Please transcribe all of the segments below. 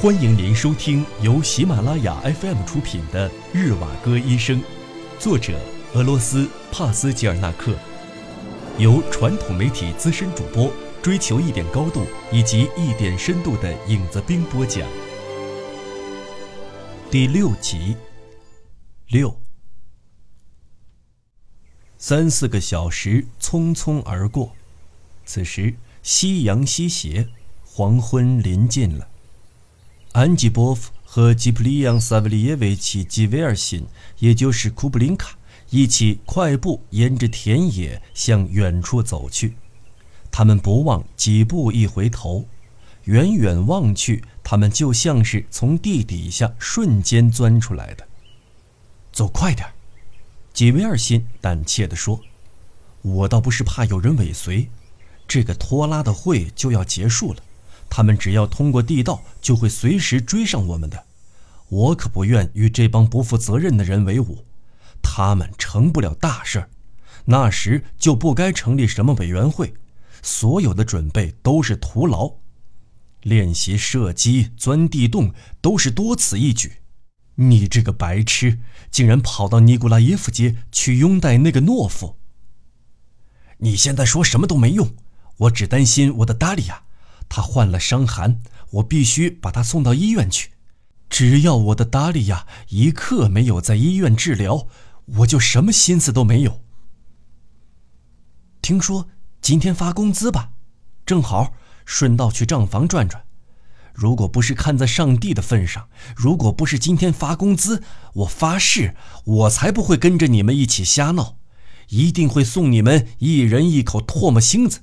欢迎您收听由喜马拉雅 FM 出品的《日瓦戈医生》，作者俄罗斯帕斯吉尔纳克，由传统媒体资深主播追求一点高度以及一点深度的影子兵播讲。第六集，六，三四个小时匆匆而过，此时夕阳西斜，黄昏临近了。安吉波夫和吉普利扬·萨维利耶维奇·吉维尔辛，也就是库布林卡，一起快步沿着田野向远处走去。他们不忘几步一回头，远远望去，他们就像是从地底下瞬间钻出来的。走快点，吉维尔辛胆怯地说：“我倒不是怕有人尾随，这个拖拉的会就要结束了。”他们只要通过地道，就会随时追上我们的。我可不愿与这帮不负责任的人为伍，他们成不了大事儿，那时就不该成立什么委员会。所有的准备都是徒劳，练习射击、钻地洞都是多此一举。你这个白痴，竟然跑到尼古拉耶夫街去拥戴那个懦夫！你现在说什么都没用，我只担心我的达利亚。他患了伤寒，我必须把他送到医院去。只要我的达利亚一刻没有在医院治疗，我就什么心思都没有。听说今天发工资吧，正好顺道去账房转转。如果不是看在上帝的份上，如果不是今天发工资，我发誓，我才不会跟着你们一起瞎闹，一定会送你们一人一口唾沫星子。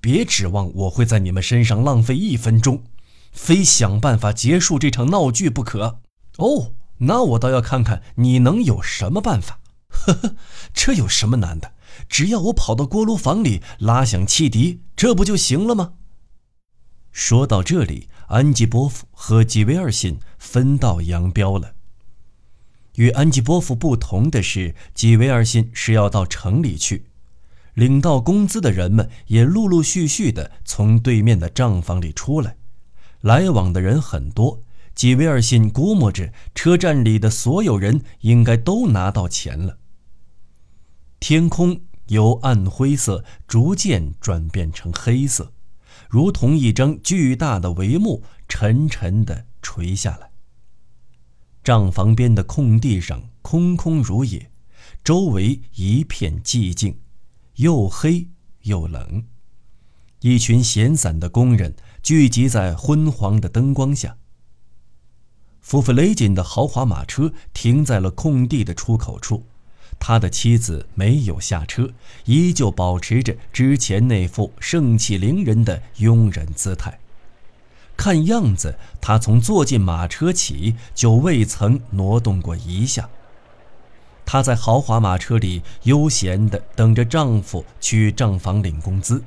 别指望我会在你们身上浪费一分钟，非想办法结束这场闹剧不可。哦，那我倒要看看你能有什么办法。呵呵，这有什么难的？只要我跑到锅炉房里拉响汽笛，这不就行了吗？说到这里，安吉波夫和吉维尔辛分道扬镳了。与安吉波夫不同的是，吉维尔辛是要到城里去。领到工资的人们也陆陆续续地从对面的账房里出来，来往的人很多。吉维尔信估摸着，车站里的所有人应该都拿到钱了。天空由暗灰色逐渐转变成黑色，如同一张巨大的帷幕沉沉地垂下来。账房边的空地上空空如也，周围一片寂静。又黑又冷，一群闲散的工人聚集在昏黄的灯光下。弗弗雷金的豪华马车停在了空地的出口处，他的妻子没有下车，依旧保持着之前那副盛气凌人的佣人姿态。看样子，他从坐进马车起就未曾挪动过一下。她在豪华马车里悠闲地等着丈夫去账房领工资。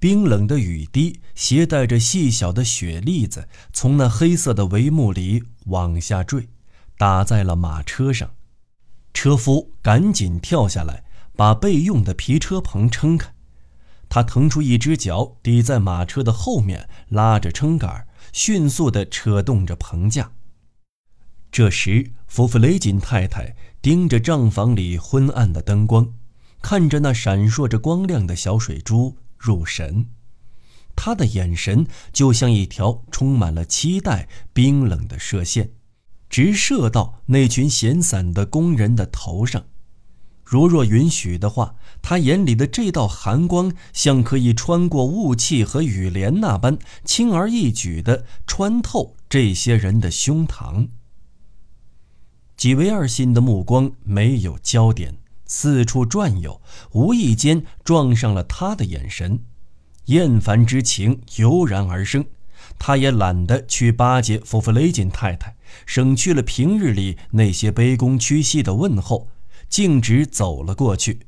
冰冷的雨滴携带着细小的雪粒子，从那黑色的帷幕里往下坠，打在了马车上。车夫赶紧跳下来，把备用的皮车棚撑开。他腾出一只脚抵在马车的后面，拉着撑杆，迅速地扯动着棚架。这时，夫妇雷金太太盯着账房里昏暗的灯光，看着那闪烁着光亮的小水珠入神。她的眼神就像一条充满了期待、冰冷的射线，直射到那群闲散的工人的头上。如若允许的话，他眼里的这道寒光，像可以穿过雾气和雨帘那般，轻而易举地穿透这些人的胸膛。吉维尔辛的目光没有焦点，四处转悠，无意间撞上了他的眼神，厌烦之情油然而生。他也懒得去巴结弗弗雷金太太，省去了平日里那些卑躬屈膝的问候，径直走了过去。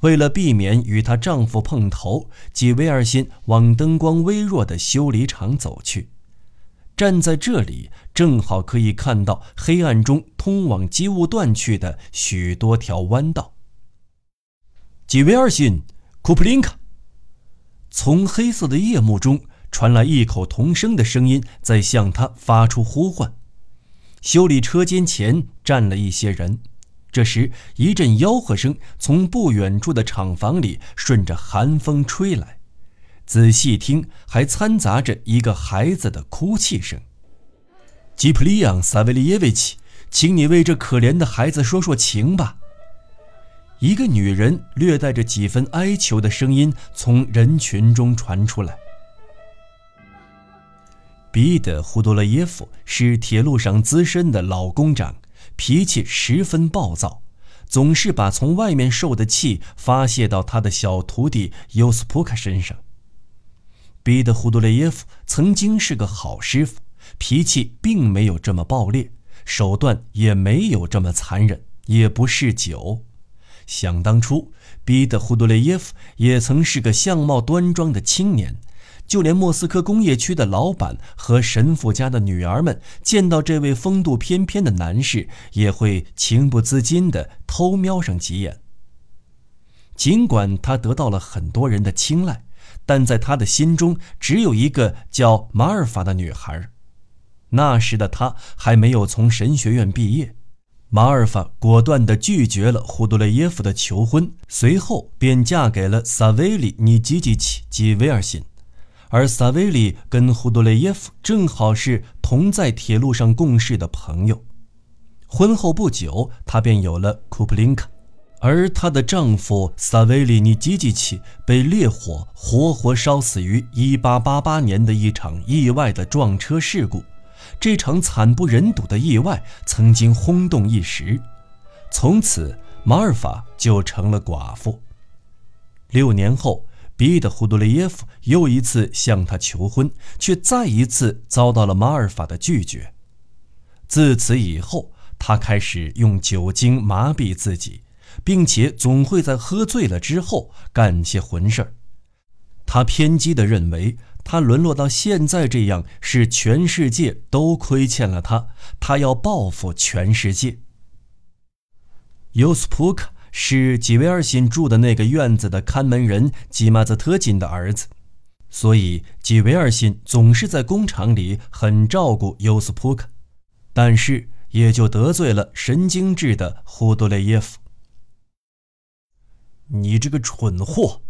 为了避免与她丈夫碰头，吉维尔辛往灯光微弱的修理厂走去。站在这里，正好可以看到黑暗中通往机务段去的许多条弯道。吉维尔辛，库普林卡，从黑色的夜幕中传来异口同声的声音在向他发出呼唤。修理车间前站了一些人，这时一阵吆喝声从不远处的厂房里顺着寒风吹来，仔细听还掺杂着一个孩子的哭泣声。吉普利昂·萨维利耶维奇，请你为这可怜的孩子说说情吧。一个女人略带着几分哀求的声音从人群中传出来。彼得·胡多勒耶夫是铁路上资深的老工长，脾气十分暴躁，总是把从外面受的气发泄到他的小徒弟尤斯普卡身上。彼得·胡多勒耶夫曾经是个好师傅，脾气并没有这么暴烈，手段也没有这么残忍，也不嗜酒。想当初，彼得·胡多勒耶夫也曾是个相貌端庄的青年。就连莫斯科工业区的老板和神父家的女儿们见到这位风度翩翩的男士，也会情不自禁地偷瞄上几眼。尽管他得到了很多人的青睐，但在他的心中只有一个叫马尔法的女孩。那时的他还没有从神学院毕业。马尔法果断地拒绝了胡多雷耶夫的求婚，随后便嫁给了萨维里尼基基奇及威尔辛。而萨维里跟胡多雷耶夫正好是同在铁路上共事的朋友。婚后不久，她便有了库普林卡，而她的丈夫萨维里尼基基奇被烈火活活烧死于1888年的一场意外的撞车事故。这场惨不忍睹的意外曾经轰动一时，从此马尔法就成了寡妇。六年后。彼得·胡多列耶夫又一次向她求婚，却再一次遭到了马尔法的拒绝。自此以后，他开始用酒精麻痹自己，并且总会在喝醉了之后干些混事儿。他偏激地认为，他沦落到现在这样是全世界都亏欠了他，他要报复全世界。尤斯普克。是吉维尔辛住的那个院子的看门人吉马泽特金的儿子，所以吉维尔辛总是在工厂里很照顾尤斯普克，但是也就得罪了神经质的胡多雷耶夫。你这个蠢货，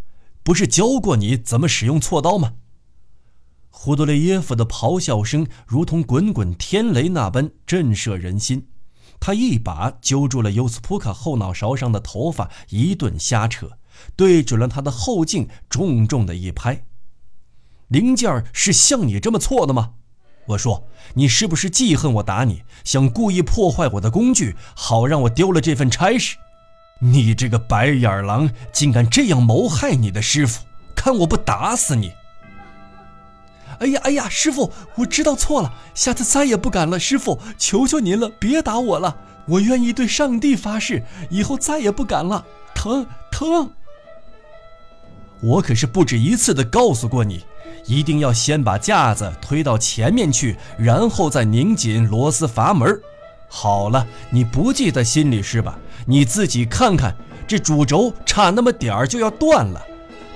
不是教过你怎么使用锉刀吗？胡多雷耶夫的咆哮声如同滚滚天雷那般震慑人心。他一把揪住了尤斯普卡后脑勺上的头发，一顿瞎扯，对准了他的后颈，重重的一拍。零件是像你这么错的吗？我说，你是不是记恨我打你，想故意破坏我的工具，好让我丢了这份差事？你这个白眼狼，竟敢这样谋害你的师傅，看我不打死你！哎呀哎呀，师傅，我知道错了，下次再也不敢了。师傅，求求您了，别打我了，我愿意对上帝发誓，以后再也不敢了。疼疼！我可是不止一次的告诉过你，一定要先把架子推到前面去，然后再拧紧螺丝阀门。好了，你不记在心里是吧？你自己看看，这主轴差那么点儿就要断了，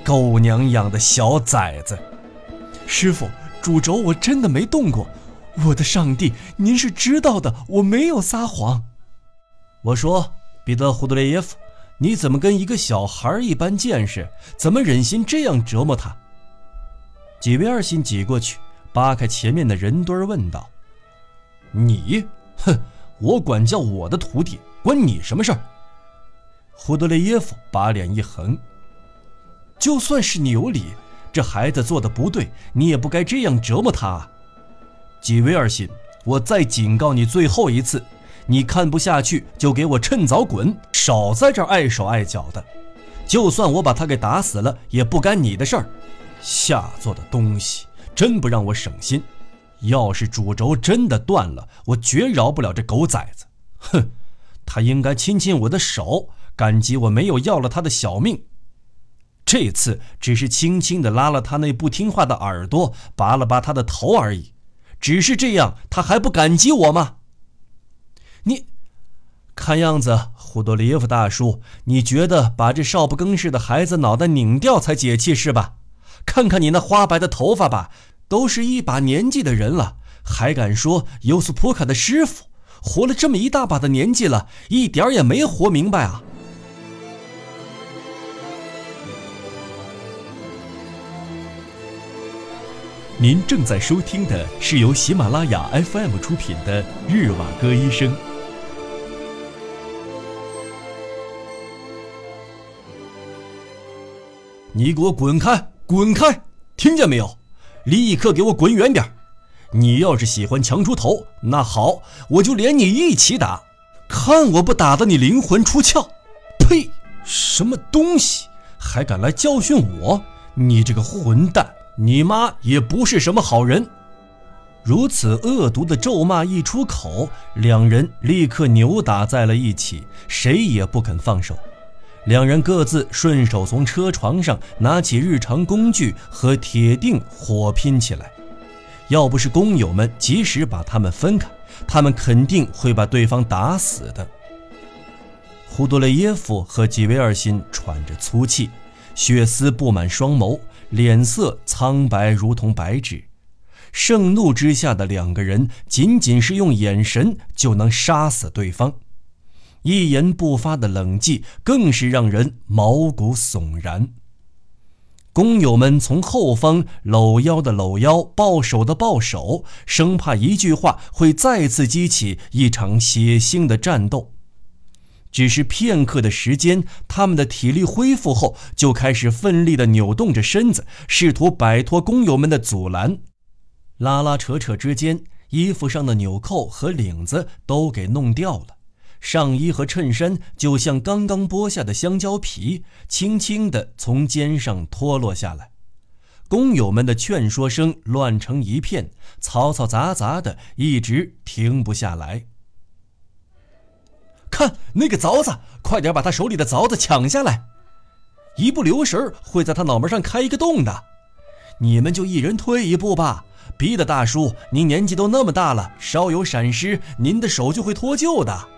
狗娘养的小崽子！师傅，主轴我真的没动过，我的上帝，您是知道的，我没有撒谎。我说，彼得·胡德雷耶夫，你怎么跟一个小孩一般见识？怎么忍心这样折磨他？几位二心挤过去，扒开前面的人堆，问道：“你，哼，我管教我的徒弟，关你什么事儿？”胡德雷耶夫把脸一横：“就算是你有理。”这孩子做的不对，你也不该这样折磨他。啊！吉维尔辛，我再警告你最后一次，你看不下去就给我趁早滚，少在这碍手碍脚的。就算我把他给打死了，也不干你的事儿。下作的东西，真不让我省心。要是主轴真的断了，我绝饶不了这狗崽子。哼，他应该亲亲我的手，感激我没有要了他的小命。这次只是轻轻地拉了他那不听话的耳朵，拔了拔他的头而已。只是这样，他还不感激我吗？你，看样子，胡多里耶夫大叔，你觉得把这少不更事的孩子脑袋拧掉才解气是吧？看看你那花白的头发吧，都是一把年纪的人了，还敢说尤斯普卡的师傅？活了这么一大把的年纪了，一点也没活明白啊！您正在收听的是由喜马拉雅 FM 出品的《日瓦戈医生》。你给我滚开！滚开！听见没有？立刻给我滚远点！你要是喜欢强出头，那好，我就连你一起打，看我不打得你灵魂出窍！呸！什么东西，还敢来教训我？你这个混蛋！你妈也不是什么好人。如此恶毒的咒骂一出口，两人立刻扭打在了一起，谁也不肯放手。两人各自顺手从车床上拿起日常工具和铁锭，火拼起来。要不是工友们及时把他们分开，他们肯定会把对方打死的。胡多雷耶夫和吉维尔辛喘着粗气，血丝布满双眸。脸色苍白，如同白纸。盛怒之下的两个人，仅仅是用眼神就能杀死对方。一言不发的冷寂，更是让人毛骨悚然。工友们从后方搂腰的搂腰，抱手的抱手，生怕一句话会再次激起一场血腥的战斗。只是片刻的时间，他们的体力恢复后，就开始奋力地扭动着身子，试图摆脱工友们的阻拦。拉拉扯扯之间，衣服上的纽扣和领子都给弄掉了，上衣和衬衫就像刚刚剥下的香蕉皮，轻轻地从肩上脱落下来。工友们的劝说声乱成一片，嘈嘈杂杂的，一直停不下来。看那个凿子，快点把他手里的凿子抢下来！一不留神会在他脑门上开一个洞的。你们就一人退一步吧。逼得大叔，您年纪都那么大了，稍有闪失，您的手就会脱臼的。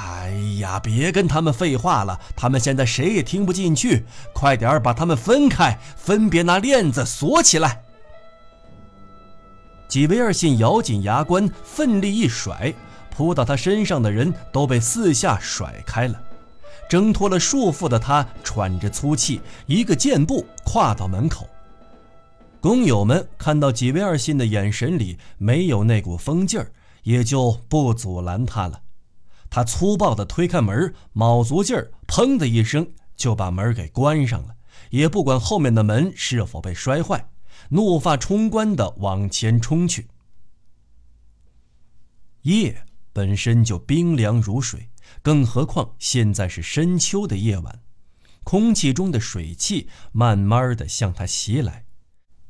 哎呀，别跟他们废话了，他们现在谁也听不进去。快点把他们分开，分别拿链子锁起来。几维尔信咬紧牙关，奋力一甩。扑到他身上的人都被四下甩开了，挣脱了束缚的他喘着粗气，一个箭步跨到门口。工友们看到几位二信的眼神里没有那股疯劲儿，也就不阻拦他了。他粗暴地推开门，卯足劲儿，砰的一声就把门给关上了，也不管后面的门是否被摔坏，怒发冲冠地往前冲去。夜。本身就冰凉如水，更何况现在是深秋的夜晚，空气中的水汽慢慢的向他袭来，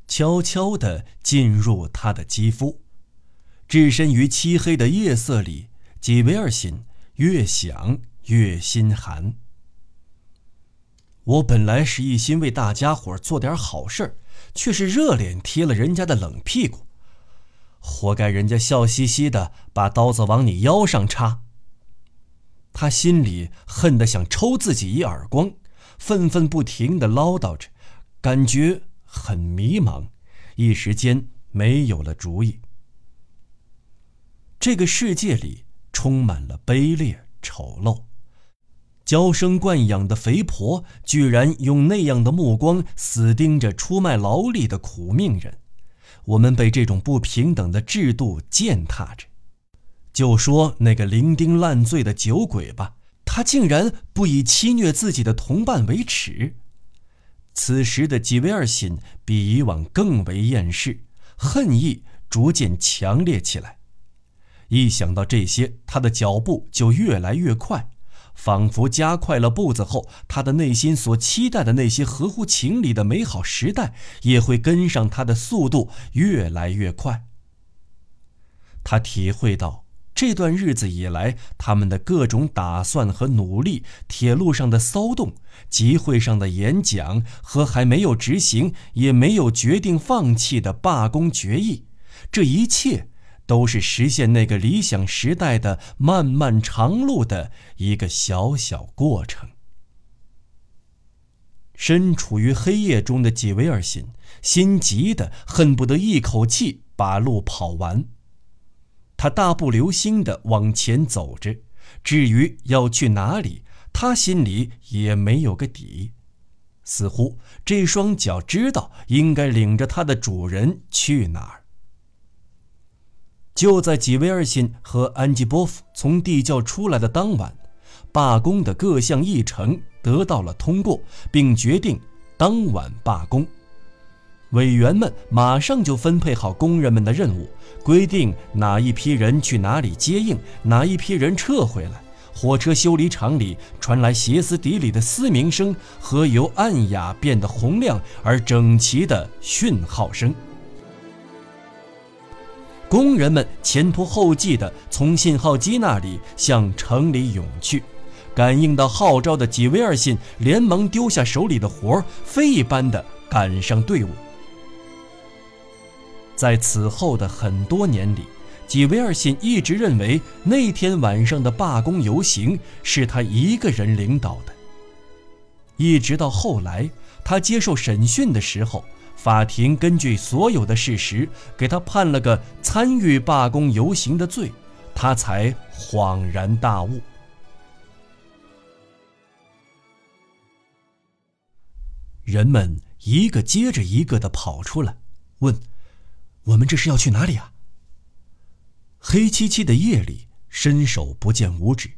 悄悄地进入他的肌肤。置身于漆黑的夜色里，吉维尔心越想越心寒。我本来是一心为大家伙做点好事却是热脸贴了人家的冷屁股。活该人家笑嘻嘻的把刀子往你腰上插。他心里恨得想抽自己一耳光，愤愤不停的唠叨着，感觉很迷茫，一时间没有了主意。这个世界里充满了卑劣丑陋，娇生惯养的肥婆居然用那样的目光死盯着出卖劳力的苦命人。我们被这种不平等的制度践踏着。就说那个伶仃烂醉的酒鬼吧，他竟然不以欺虐自己的同伴为耻。此时的吉维尔辛比以往更为厌世，恨意逐渐强烈起来。一想到这些，他的脚步就越来越快。仿佛加快了步子后，他的内心所期待的那些合乎情理的美好时代，也会跟上他的速度越来越快。他体会到这段日子以来，他们的各种打算和努力，铁路上的骚动，集会上的演讲，和还没有执行也没有决定放弃的罢工决议，这一切。都是实现那个理想时代的漫漫长路的一个小小过程。身处于黑夜中的几维尔辛，心急的恨不得一口气把路跑完。他大步流星的往前走着，至于要去哪里，他心里也没有个底。似乎这双脚知道应该领着它的主人去哪儿。就在吉维尔辛和安吉波夫从地窖出来的当晚，罢工的各项议程得到了通过，并决定当晚罢工。委员们马上就分配好工人们的任务，规定哪一批人去哪里接应，哪一批人撤回来。火车修理厂里传来歇斯底里的嘶鸣声和由暗哑变得洪亮而整齐的讯号声。工人们前仆后继地从信号机那里向城里涌去，感应到号召的几维尔信连忙丢下手里的活儿，飞一般的赶上队伍。在此后的很多年里。吉维尔信一直认为那天晚上的罢工游行是他一个人领导的。一直到后来，他接受审讯的时候，法庭根据所有的事实给他判了个参与罢工游行的罪，他才恍然大悟。人们一个接着一个的跑出来，问：“我们这是要去哪里啊？”黑漆漆的夜里，伸手不见五指，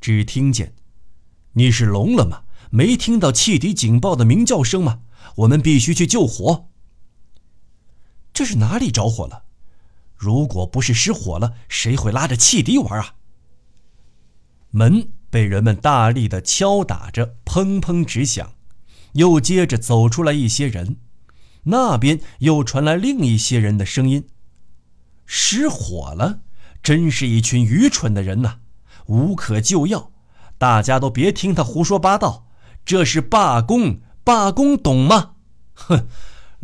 只听见：“你是聋了吗？没听到汽笛警报的鸣叫声吗？我们必须去救火。”这是哪里着火了？如果不是失火了，谁会拉着汽笛玩啊？门被人们大力的敲打着，砰砰直响。又接着走出来一些人，那边又传来另一些人的声音：“失火了。”真是一群愚蠢的人呐！无可救药，大家都别听他胡说八道。这是罢工，罢工懂吗？哼，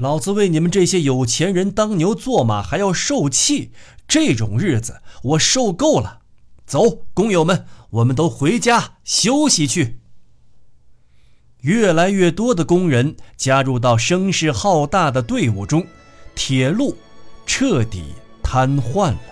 老子为你们这些有钱人当牛做马还要受气，这种日子我受够了。走，工友们，我们都回家休息去。越来越多的工人加入到声势浩大的队伍中，铁路彻底瘫痪了。